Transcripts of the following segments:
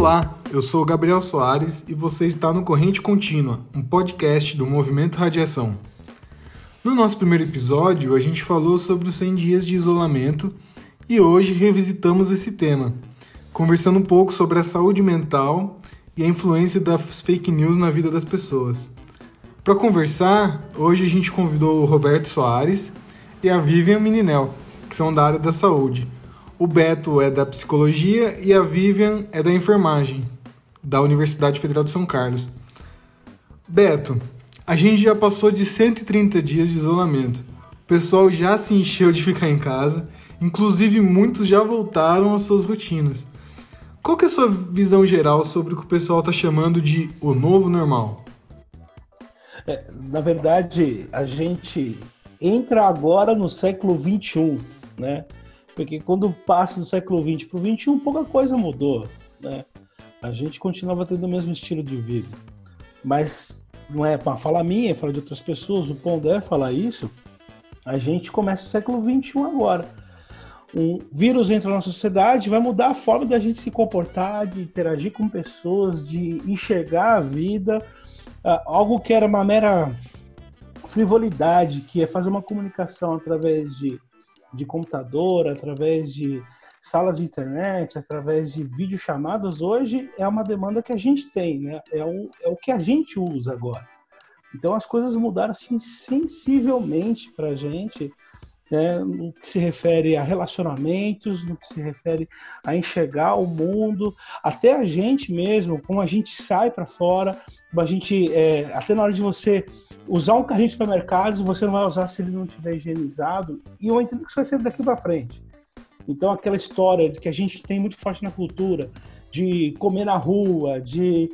Olá, eu sou Gabriel Soares e você está no Corrente Contínua, um podcast do Movimento Radiação. No nosso primeiro episódio, a gente falou sobre os 100 dias de isolamento e hoje revisitamos esse tema, conversando um pouco sobre a saúde mental e a influência das fake news na vida das pessoas. Para conversar, hoje a gente convidou o Roberto Soares e a Vivian Mininel, que são da área da saúde. O Beto é da psicologia e a Vivian é da enfermagem, da Universidade Federal de São Carlos. Beto, a gente já passou de 130 dias de isolamento. O pessoal já se encheu de ficar em casa, inclusive muitos já voltaram às suas rotinas. Qual que é a sua visão geral sobre o que o pessoal está chamando de o novo normal? É, na verdade, a gente entra agora no século 21, né? Porque quando passa do século 20 para o 21, pouca coisa mudou, né? A gente continuava tendo o mesmo estilo de vida. Mas não é uma fala minha, é fala de outras pessoas, o Pondé falar isso, a gente começa o século 21 agora. Um vírus entra na sociedade, vai mudar a forma da gente se comportar, de interagir com pessoas, de enxergar a vida, ah, algo que era uma mera frivolidade, que é fazer uma comunicação através de, de computador, através de salas de internet, através de videochamadas, hoje é uma demanda que a gente tem, né? É o, é o que a gente usa agora. Então as coisas mudaram assim sensivelmente para a gente né, no que se refere a relacionamentos, no que se refere a enxergar o mundo, até a gente mesmo, como a gente sai para fora, a gente, é, até na hora de você usar um carrinho de supermercado, você não vai usar se ele não estiver higienizado, e eu entendo que isso vai ser daqui para frente. Então, aquela história de que a gente tem muito forte na cultura, de comer na rua, de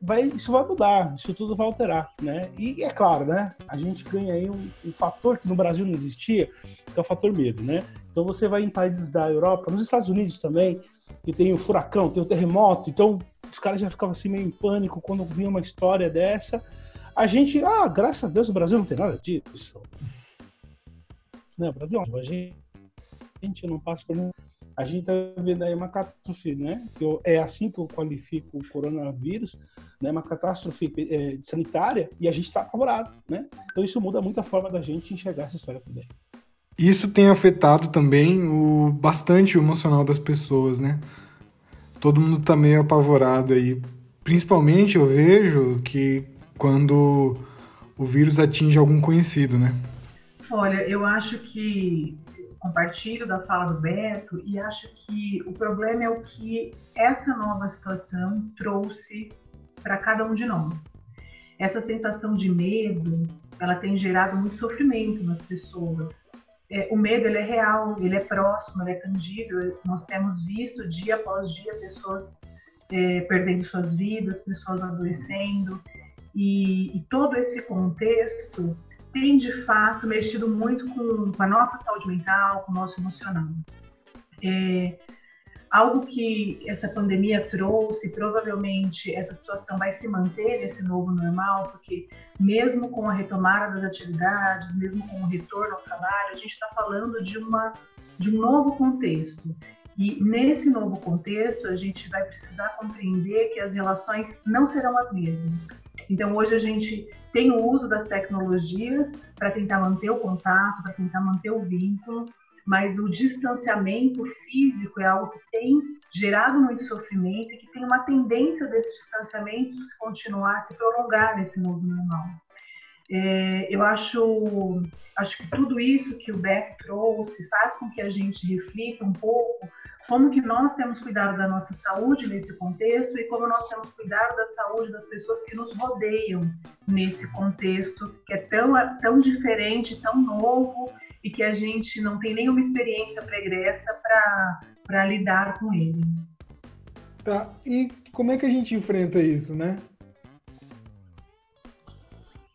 vai, isso vai mudar, isso tudo vai alterar, né? E é claro, né? A gente ganha aí um, um, fator que no Brasil não existia, que é o fator medo, né? Então você vai em países da Europa, nos Estados Unidos também, que tem o furacão, tem o terremoto, então os caras já ficavam assim meio em pânico quando vinha uma história dessa. A gente, ah, graças a Deus o Brasil não tem nada disso. Né? O Brasil, a gente, a gente não passa por nenhum a gente está vendo aí uma catástrofe, né? Eu, é assim que eu qualifico o coronavírus, né? Uma catástrofe é, sanitária e a gente está apavorado, né? Então isso muda muito a forma da gente enxergar essa história também. Isso tem afetado também o bastante o emocional das pessoas, né? Todo mundo está meio apavorado aí. Principalmente eu vejo que quando o vírus atinge algum conhecido, né? Olha, eu acho que compartilho da fala do Beto e acho que o problema é o que essa nova situação trouxe para cada um de nós. Essa sensação de medo, ela tem gerado muito sofrimento nas pessoas. É, o medo ele é real, ele é próximo, ele é tangível. Nós temos visto dia após dia pessoas é, perdendo suas vidas, pessoas adoecendo e, e todo esse contexto tem de fato mexido muito com, com a nossa saúde mental, com o nosso emocional. É, algo que essa pandemia trouxe, provavelmente essa situação vai se manter nesse novo normal, porque mesmo com a retomada das atividades, mesmo com o retorno ao trabalho, a gente está falando de, uma, de um novo contexto. E nesse novo contexto, a gente vai precisar compreender que as relações não serão as mesmas. Então, hoje a gente tem o uso das tecnologias para tentar manter o contato, para tentar manter o vínculo, mas o distanciamento físico é algo que tem gerado muito sofrimento e que tem uma tendência desse distanciamento se continuar, se prolongar nesse novo normal. É, eu acho, acho que tudo isso que o Beck trouxe faz com que a gente reflita um pouco como que nós temos cuidado da nossa saúde nesse contexto e como nós temos cuidado da saúde das pessoas que nos rodeiam nesse contexto que é tão, tão diferente, tão novo e que a gente não tem nenhuma experiência pregressa para lidar com ele. Tá, e como é que a gente enfrenta isso, né?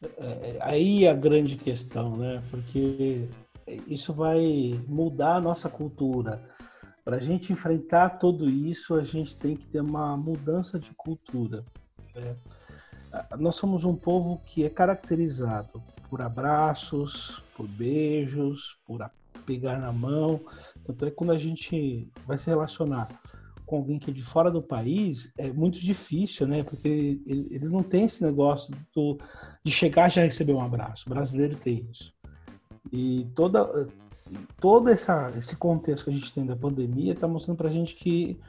É, é aí a grande questão, né? Porque isso vai mudar a nossa cultura para a gente enfrentar tudo isso, a gente tem que ter uma mudança de cultura. Né? Nós somos um povo que é caracterizado por abraços, por beijos, por pegar na mão. Tanto é que quando a gente vai se relacionar com alguém que é de fora do país, é muito difícil, né? Porque ele, ele não tem esse negócio do, de chegar já receber um abraço. O brasileiro tem isso. E toda, todo essa, esse contexto que a gente tem da pandemia está mostrando para a gente que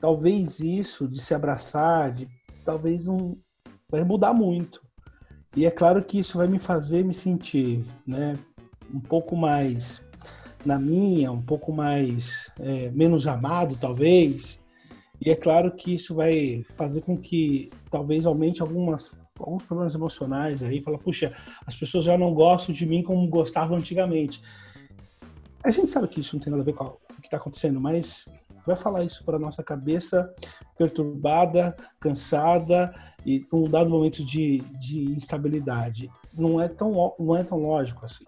talvez isso de se abraçar, de talvez não vai mudar muito. E é claro que isso vai me fazer me sentir, né, um pouco mais na minha, um pouco mais é, menos amado, talvez. E é claro que isso vai fazer com que talvez aumente algumas alguns problemas emocionais aí, fala, puxa, as pessoas já não gostam de mim como gostavam antigamente. A gente sabe que isso não tem nada a ver com o que está acontecendo, mas vai falar isso para nossa cabeça perturbada, cansada e com um dado momento de, de instabilidade. Não é tão não é tão lógico assim.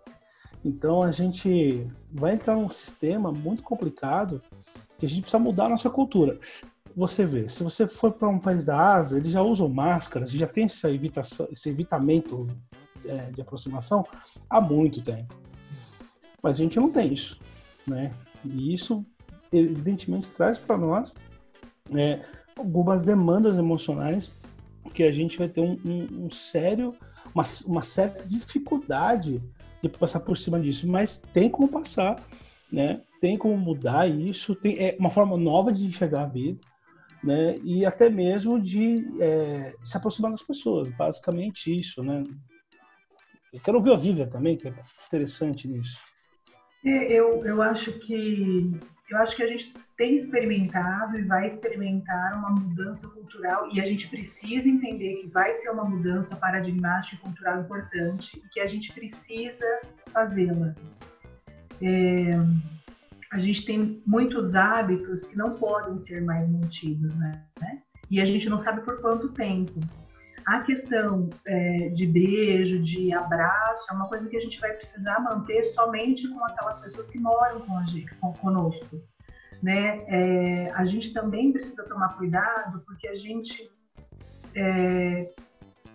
Então a gente vai entrar num sistema muito complicado que a gente precisa mudar a nossa cultura. Você vê, se você for para um país da Ásia, eles já usam máscaras, já tem essa evitação, esse evitamento é, de aproximação há muito tempo. Mas a gente não tem isso, né? E isso evidentemente traz para nós é, algumas demandas emocionais que a gente vai ter um, um, um sério, uma, uma certa dificuldade de passar por cima disso, mas tem como passar, né? Tem como mudar isso, tem é uma forma nova de enxergar a vida, né? E até mesmo de é, se aproximar das pessoas, basicamente isso, né? Eu quero ouvir a Vivian também, que é interessante nisso. Eu, eu acho que eu acho que a gente tem experimentado e vai experimentar uma mudança cultural e a gente precisa entender que vai ser uma mudança paradigmática e cultural importante e que a gente precisa fazê-la. É, a gente tem muitos hábitos que não podem ser mais mantidos, né? E a gente não sabe por quanto tempo. A questão é, de beijo, de abraço, é uma coisa que a gente vai precisar manter somente com aquelas pessoas que moram com a gente, com, conosco. Né? É, a gente também precisa tomar cuidado porque a gente é,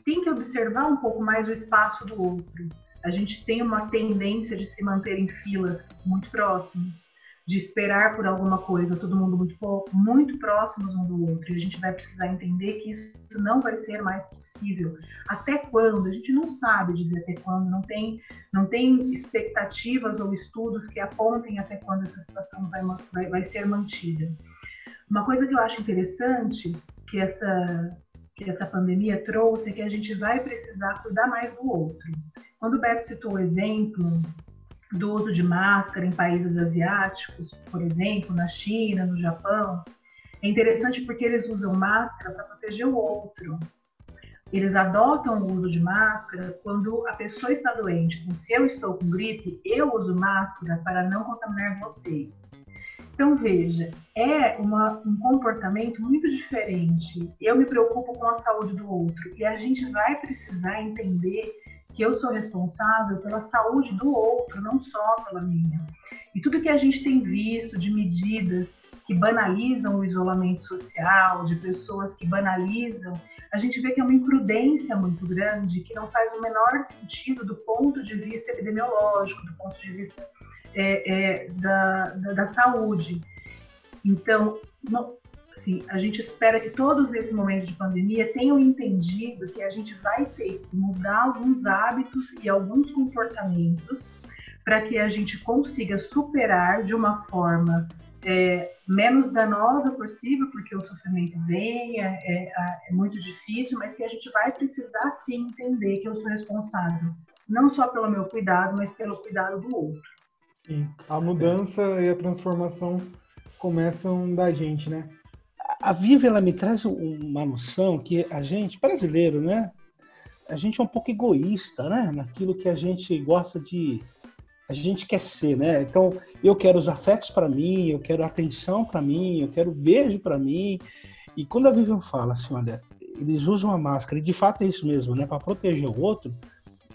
tem que observar um pouco mais o espaço do outro. A gente tem uma tendência de se manter em filas muito próximos de esperar por alguma coisa, todo mundo muito, muito próximos um do outro, e a gente vai precisar entender que isso não vai ser mais possível. Até quando? A gente não sabe dizer até quando, não tem, não tem expectativas ou estudos que apontem até quando essa situação vai, vai, vai ser mantida. Uma coisa que eu acho interessante que essa, que essa pandemia trouxe é que a gente vai precisar cuidar mais do outro. Quando o Beto citou o exemplo do uso de máscara em países asiáticos, por exemplo, na China, no Japão, é interessante porque eles usam máscara para proteger o outro. Eles adotam o uso de máscara quando a pessoa está doente. Então, se eu estou com gripe, eu uso máscara para não contaminar vocês. Então, veja, é uma, um comportamento muito diferente. Eu me preocupo com a saúde do outro e a gente vai precisar entender que eu sou responsável pela saúde do outro, não só pela minha. E tudo que a gente tem visto de medidas que banalizam o isolamento social, de pessoas que banalizam, a gente vê que é uma imprudência muito grande, que não faz o menor sentido do ponto de vista epidemiológico, do ponto de vista é, é, da, da, da, saúde. Então, não, assim, a gente espera que todos nesse momento de pandemia tenham entendido que a gente vai ter que mudar alguns hábitos e alguns comportamentos para que a gente consiga superar de uma forma é, menos danosa possível, porque o sofrimento vem, é, é, é, muito difícil, mas que a gente vai precisar sim entender que eu sou responsável, não só pelo meu cuidado, mas pelo cuidado do outro. Sim, a mudança e a transformação começam da gente, né? A Vivi ela me traz uma noção que a gente, brasileiro, né? A gente é um pouco egoísta, né? Naquilo que a gente gosta de. A gente quer ser, né? Então, eu quero os afetos para mim, eu quero atenção para mim, eu quero beijo para mim. E quando a Vivian fala assim, olha, eles usam a máscara, e de fato é isso mesmo, né? Para proteger o outro,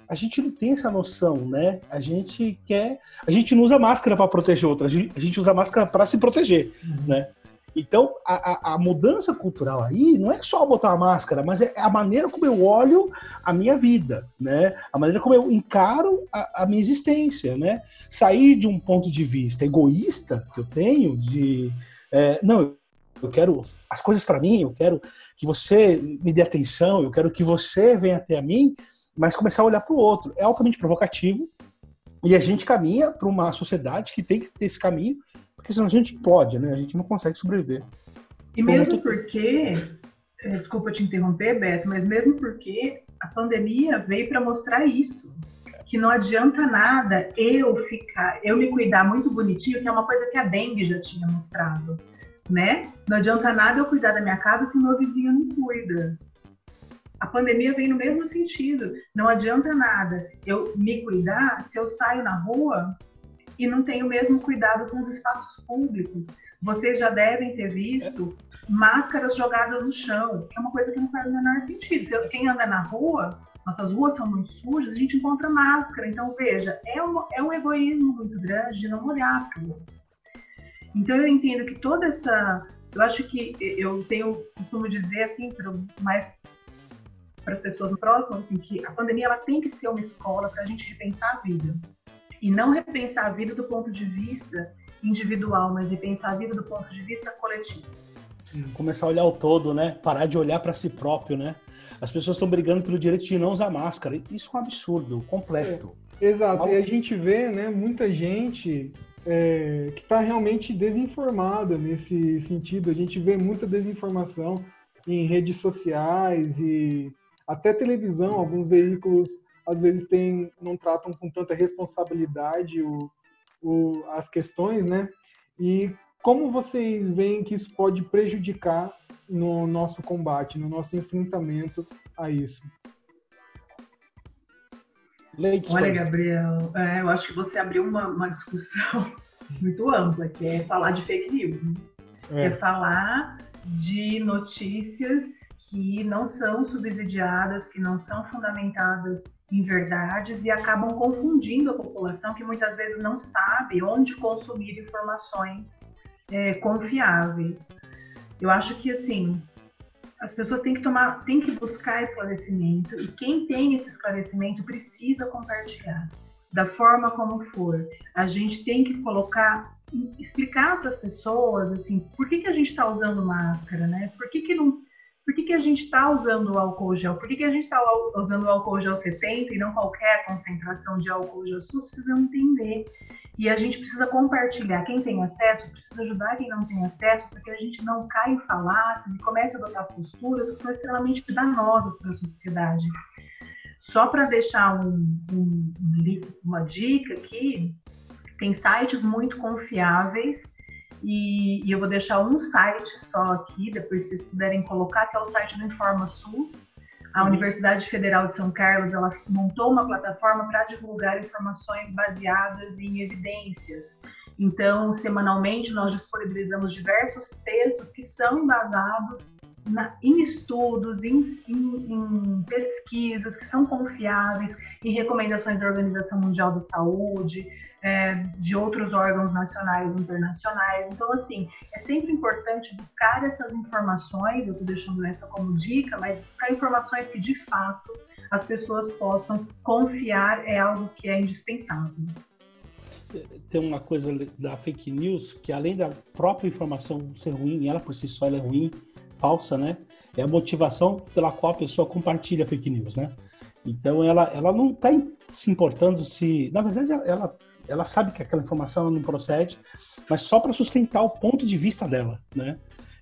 a gente não tem essa noção, né? A gente quer. A gente não usa máscara para proteger o outro, a gente, usa máscara para se proteger, uhum. né? Então, a, a, a, mudança cultural aí não é só botar uma máscara, mas é a maneira como eu olho a minha vida, né? A maneira como eu encaro a, a minha existência, né? Sair de um ponto de vista egoísta que eu tenho, de é, não, eu quero as coisas para mim, eu quero que você me dê atenção, eu quero que você venha até mim, mas começar a olhar para o outro. É altamente provocativo e a gente caminha para uma sociedade que tem que ter esse caminho, porque senão a gente pode, né? A gente não consegue sobreviver. E mesmo porque, é, desculpa te interromper, Beto, mas mesmo porque a pandemia veio para mostrar isso que não adianta nada eu ficar, eu me cuidar muito bonitinho, que é uma coisa que a dengue já tinha mostrado, né? Não adianta nada eu cuidar da minha casa se meu vizinho não cuida. A pandemia vem no mesmo sentido. Não adianta nada eu me cuidar se eu saio na rua e não tenho o mesmo cuidado com os espaços públicos. Vocês já devem ter visto máscaras jogadas no chão, que é uma coisa que não faz o menor sentido. Se quem anda na rua nossas ruas são muito sujas, a gente encontra máscara. Então, veja, é um, é um egoísmo muito grande de não olhar para o. Então, eu entendo que toda essa. Eu acho que eu tenho, costumo dizer assim, para mais para as pessoas próximas, assim, que a pandemia ela tem que ser uma escola para a gente repensar a vida. E não repensar a vida do ponto de vista individual, mas repensar a vida do ponto de vista coletivo. Começar a olhar o todo, né? Parar de olhar para si próprio, né? As pessoas estão brigando pelo direito de não usar máscara. Isso é um absurdo, completo. É, exato. E a gente vê, né, muita gente é, que está realmente desinformada nesse sentido. A gente vê muita desinformação em redes sociais e até televisão. Alguns veículos às vezes tem, não tratam com tanta responsabilidade o, o, as questões, né? E como vocês veem que isso pode prejudicar no nosso combate, no nosso enfrentamento a isso. Leite Olha, Gabriel, é, eu acho que você abriu uma, uma, discussão muito ampla, que é falar de fake news. Né? É. é falar de notícias que não são subsidiadas, que não são fundamentadas em verdades e acabam confundindo a população que muitas vezes não sabe onde consumir informações é, confiáveis. Eu acho que assim as pessoas têm que tomar, têm que buscar esclarecimento e quem tem esse esclarecimento precisa compartilhar da forma como for. A gente tem que colocar, explicar para as pessoas assim, por que, que a gente está usando máscara, né? Por que, que não por que, que a gente está usando o álcool gel? Por que, que a gente está usando o álcool gel 70 e não qualquer concentração de álcool gel? As pessoas precisam entender. E a gente precisa compartilhar. Quem tem acesso precisa ajudar quem não tem acesso, porque a gente não cai em falácias e comece a adotar posturas que são extremamente danosas para a sociedade. Só para deixar um, um, uma dica aqui, tem sites muito confiáveis e, e, eu vou deixar um site só aqui, depois vocês puderem colocar, que é o site do InformaSUS. A uhum. Universidade Federal de São Carlos ela montou uma plataforma para divulgar informações baseadas em evidências. Então, semanalmente, nós disponibilizamos diversos textos que são embasados na, em estudos, em, em, em, pesquisas que são confiáveis, em recomendações da Organização Mundial da Saúde, é, de outros órgãos nacionais e internacionais. Então, assim, é sempre importante buscar essas informações, eu estou deixando essa como dica, mas buscar informações que de fato as pessoas possam confiar é algo que é indispensável. Tem uma coisa da fake news que além da própria informação ser ruim, ela por si só é ruim, falsa, né? É a motivação pela qual a pessoa compartilha fake news, né? Então ela, ela não está se importando se, na verdade, ela, ela sabe que aquela informação não procede, mas só para sustentar o ponto de vista dela, né?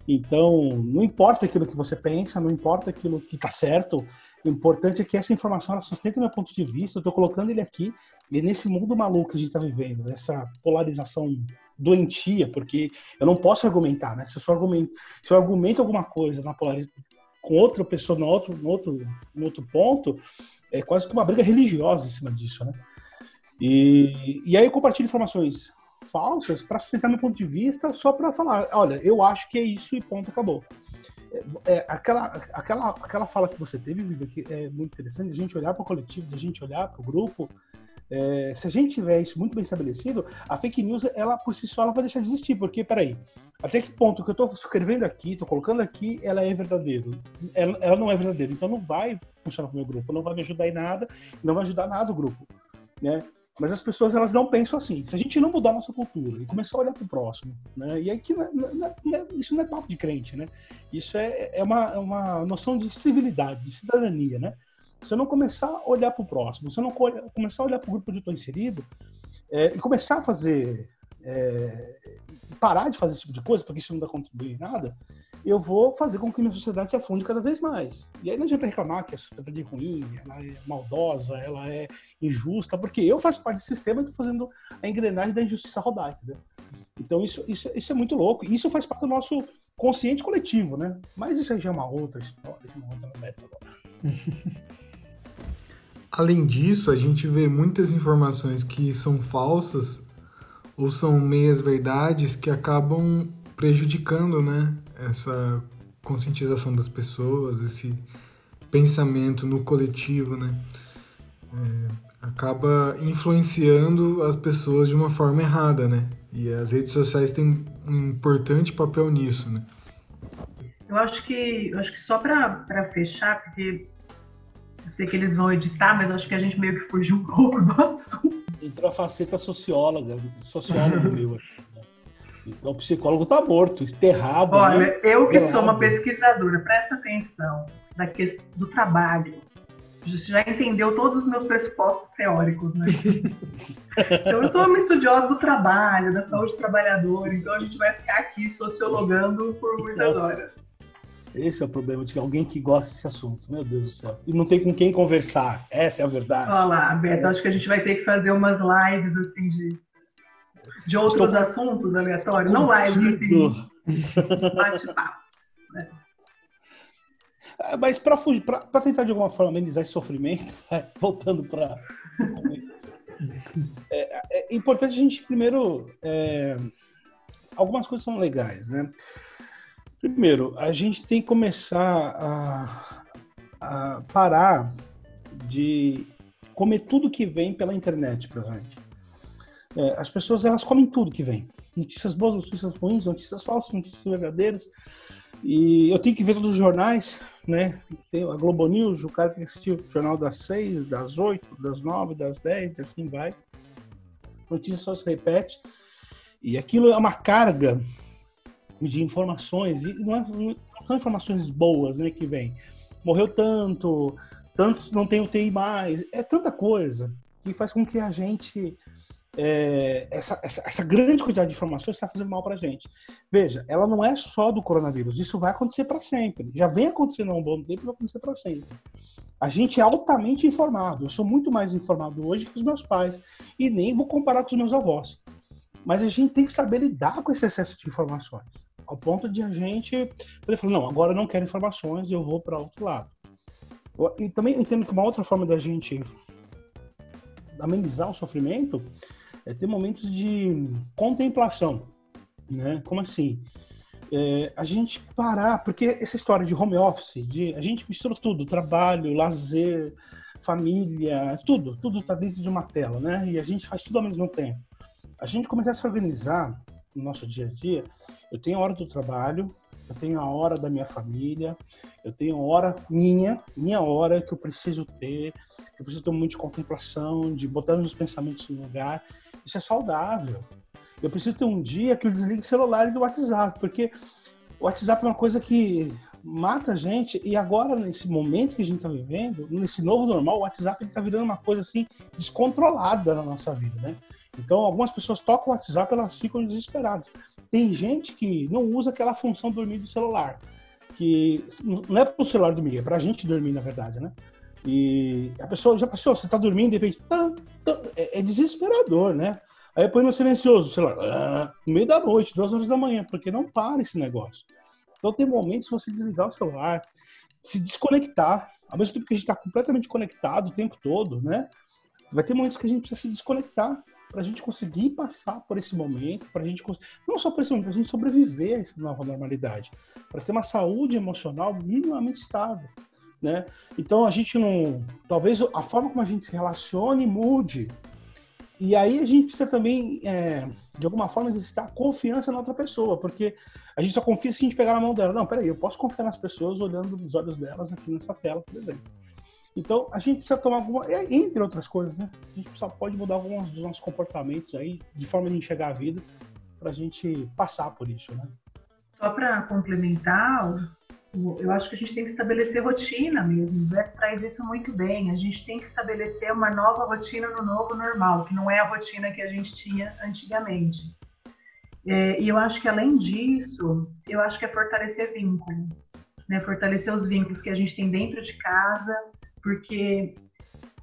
Então não importa aquilo que você pensa, não importa aquilo que está certo, o importante é que essa informação ela sustenta meu ponto de vista. Eu estou colocando ele aqui e nesse mundo maluco que a gente está vivendo, essa polarização doentia, porque eu não posso argumentar, né? Se eu, argumento, se eu argumento alguma coisa na polarização com outra pessoa no outro, no outro, no outro ponto, é quase que uma briga religiosa em cima disso, né? E, e aí eu compartilho informações falsas para sustentar meu ponto de vista, só para falar, olha, eu acho que é isso e ponto, acabou. É, é, aquela, aquela, aquela fala que você teve, Viva, que é muito interessante, a gente olhar para o coletivo, a gente olhar para o grupo, é, se a gente tiver isso muito bem estabelecido, a fake news, ela por si só, ela vai deixar de existir. Porque, peraí, até que ponto que eu estou escrevendo aqui, estou colocando aqui, ela é verdadeira? Ela, ela não é verdadeira. Então não vai funcionar para o meu grupo, não vai me ajudar em nada, não vai ajudar nada o grupo. Né? Mas as pessoas elas não pensam assim. Se a gente não mudar a nossa cultura e começar a olhar para o próximo, né? E aí que não é, não é, isso não é papo de crente, né? Isso é, é uma, é uma noção de civilidade, de cidadania, né? Se eu não começar a olhar para o próximo, se eu não começar a olhar para o grupo onde eu estou inserido é, e começar a fazer é, parar de fazer esse tipo de coisa, porque isso não dá contribuir em nada, eu vou fazer com que minha sociedade se afunde cada vez mais. E aí não adianta reclamar que a sociedade é ruim, ela é maldosa, ela é injusta, porque eu faço parte do sistema e estou fazendo a engrenagem da injustiça rodar, entendeu? Então isso, isso, isso é muito louco. Isso faz parte do nosso consciente coletivo, né? Mas isso aí já é uma outra história, uma outra meta Além disso, a gente vê muitas informações que são falsas ou são meias verdades que acabam prejudicando, né, essa conscientização das pessoas, esse pensamento no coletivo, né, é, acaba influenciando as pessoas de uma forma errada, né, e as redes sociais têm um importante papel nisso, né. Eu acho que, eu acho que só para fechar, porque eu sei que eles vão editar, mas acho que a gente meio que fugiu um pouco do assunto entrou a faceta socióloga, sociólogo meu. Né? Então o psicólogo está morto, enterrado. Olha, né? eu que sou uma pesquisadora, presta atenção da questão do trabalho. Você já entendeu todos os meus pressupostos teóricos, né? então eu sou uma estudiosa do trabalho, da saúde trabalhadora, então a gente vai ficar aqui sociologando por muitas Nossa. horas. Esse é o problema de alguém que gosta desse assunto. Meu Deus do céu. E não tem com quem conversar. Essa é a verdade. Olha lá, Beto, acho que a gente vai ter que fazer umas lives assim de, de outros Estou... assuntos aleatórios. Não lives assim. Bate-papos. Né? Mas para tentar de alguma forma amenizar esse sofrimento, voltando para. É, é, importante a gente primeiro. É, algumas coisas são legais, né? Primeiro, a gente tem que começar a, a parar de comer tudo que vem pela internet pra gente. É, as pessoas elas comem tudo que vem. Notícias boas, notícias ruins, notícias falsas, notícias verdadeiras. E eu tenho que ver todos os jornais, né? Tem a Globo News, o cara tem que assistir o jornal das seis, das oito, das nove, das dez, e assim vai. Notícia só se repete. E aquilo é uma carga de informações, e não, é, não são informações boas né, que vem. Morreu tanto, tantos não tem UTI mais, é tanta coisa que faz com que a gente. É, essa, essa, essa, grande quantidade de informações está fazendo mal para a gente. Veja, ela não é só do coronavírus, isso vai acontecer para sempre. Já vem acontecendo há um bom tempo e vai acontecer para sempre. A gente é altamente informado. Eu sou muito mais informado hoje que os meus pais. E nem vou comparar com os meus avós. Mas a gente tem que saber lidar com esse excesso de informações ao ponto de a gente poder falar, não, agora eu não quero informações, eu vou para outro lado. E também entendo que uma outra forma da gente amenizar o sofrimento é ter momentos de contemplação, né? Como assim? É, a gente parar, porque essa história de home office, de a gente mistura tudo, trabalho, lazer, família, tudo, tudo está dentro de uma tela, né? E a gente faz tudo ao mesmo tempo. A gente começar a se organizar no nosso dia a dia, eu tenho a hora do trabalho, eu tenho a hora da minha família, eu tenho a hora minha, minha hora que eu preciso ter, eu preciso ter momento de contemplação, de botar meus pensamentos no lugar. Isso é saudável. Eu preciso ter um dia que eu desligue o celular e do WhatsApp, porque o WhatsApp é uma coisa que mata a gente e agora nesse momento que a gente está vivendo, nesse novo normal, o WhatsApp está virando uma coisa assim descontrolada na nossa vida, né? Então, algumas pessoas tocam o WhatsApp, elas ficam desesperadas. Tem gente que não usa aquela função dormir do celular, que não é para o celular dormir, é para a gente dormir, na verdade, né? E a pessoa já passou, você está dormindo, de repente, tá, tá, é, é, desesperador, né? Aí põe no silencioso o celular, ah, no meio da noite, duas horas da manhã, porque não para esse negócio. Então tem momentos que você desligar o celular, se desconectar, ao mesmo tempo que a gente está completamente conectado o tempo todo, né? Vai ter momentos que a gente precisa se desconectar para a gente conseguir passar por esse momento, para a gente não só por esse momento, para a gente sobreviver a essa nova normalidade, para ter uma saúde emocional minimamente estável, né? Então a gente não, talvez a forma como a gente se relacione mude. E aí a gente precisa também, é, de alguma forma, exercitar confiança na outra pessoa, porque a gente só confia se a gente pegar na mão dela. Não, peraí, eu posso confiar nas pessoas olhando nos olhos delas aqui nessa tela, por exemplo. Então, a gente precisa tomar alguma, é, entre outras coisas, né? A gente só pode mudar alguns dos nossos comportamentos aí, de forma de enxergar a vida, para a gente passar por isso, né? Só para complementar, eu acho que a gente tem que estabelecer rotina mesmo. O Beto traz isso muito bem. A gente tem que estabelecer uma nova rotina no novo normal, que não é a rotina que a gente tinha antigamente. É, e eu acho que além disso, eu acho que é fortalecer vínculo, né? Fortalecer os vínculos que a gente tem dentro de casa, porque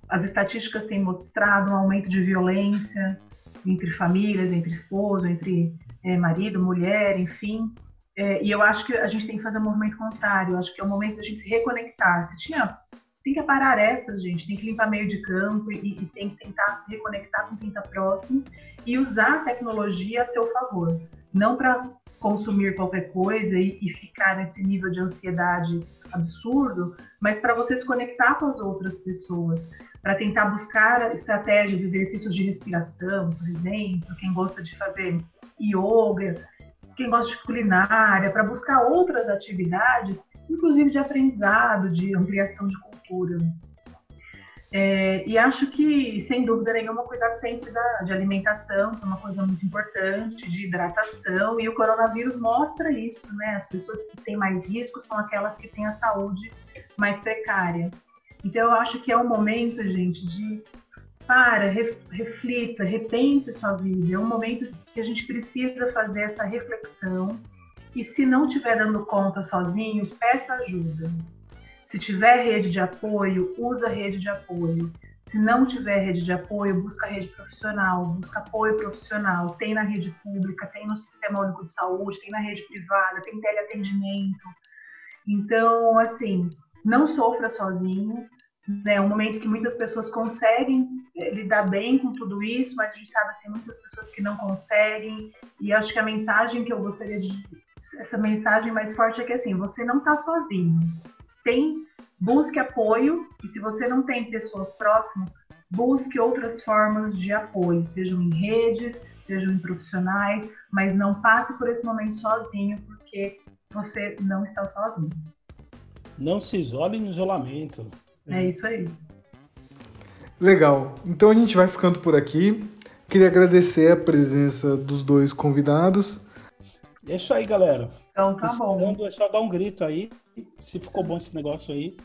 as estatísticas têm mostrado um aumento de violência entre famílias, entre esposo, entre é, marido, mulher, enfim. É, e eu acho que a gente tem que fazer um movimento contrário. Eu acho que é o momento da gente se reconectar. Se tinha, tem que parar essa, gente. Tem que limpar meio de campo e, e tem que tentar se reconectar com quem está próximo e usar a tecnologia a seu favor. Não para consumir qualquer coisa e, e ficar nesse nível de ansiedade absurdo, mas para você se conectar com as outras pessoas, para tentar buscar estratégias, exercícios de respiração, por exemplo, quem gosta de fazer yoga, quem gosta de culinária, para buscar outras atividades, inclusive de aprendizado, de ampliação de cultura. É, e acho que, sem dúvida nenhuma, cuidar sempre da, de alimentação, que é uma coisa muito importante, de hidratação, e o coronavírus mostra isso, né? As pessoas que têm mais risco são aquelas que têm a saúde mais precária. Então, eu acho que é o momento, gente, de para, reflita, repense sua vida. É um momento que a gente precisa fazer essa reflexão. E se não estiver dando conta sozinho, peça ajuda. Se tiver rede de apoio, usa rede de apoio. Se não tiver rede de apoio, busca rede profissional, busca apoio profissional. Tem na rede pública, tem no Sistema Único de Saúde, tem na rede privada, tem teleatendimento. Então, assim, não sofra sozinho. Né? É um momento que muitas pessoas conseguem eh, lidar bem com tudo isso, mas a gente sabe que tem muitas pessoas que não conseguem. E acho que a mensagem que eu gostaria de. Essa mensagem mais forte é que, assim, você não está sozinho tem, busque apoio e se você não tem pessoas próximas, busque outras formas de apoio, sejam em redes, sejam em profissionais, mas não passe por esse momento sozinho, porque você não está sozinho. Não se isole no isolamento. É isso aí. Legal. Então a gente vai ficando por aqui. Queria agradecer a presença dos dois convidados. É isso aí, galera. Então tá bom. É só dar um grito aí. Se ficou bom esse negócio aí,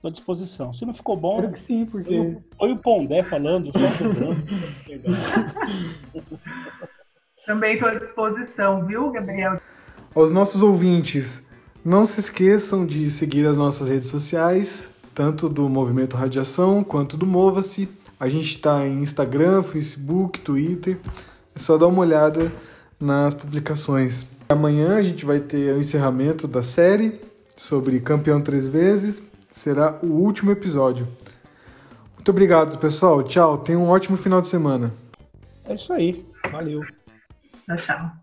tô à disposição. Se não ficou bom. Espero que sim, porque. Foi o Pondé falando, só Também estou à disposição, viu, Gabriel? Aos nossos ouvintes, não se esqueçam de seguir as nossas redes sociais, tanto do Movimento Radiação quanto do Mova-se. A gente está em Instagram, Facebook, Twitter. É só dar uma olhada nas publicações. Amanhã a gente vai ter o encerramento da série sobre Campeão Três Vezes. Será o último episódio. Muito obrigado, pessoal. Tchau. Tenha um ótimo final de semana. É isso aí. Valeu. Tchau, tchau.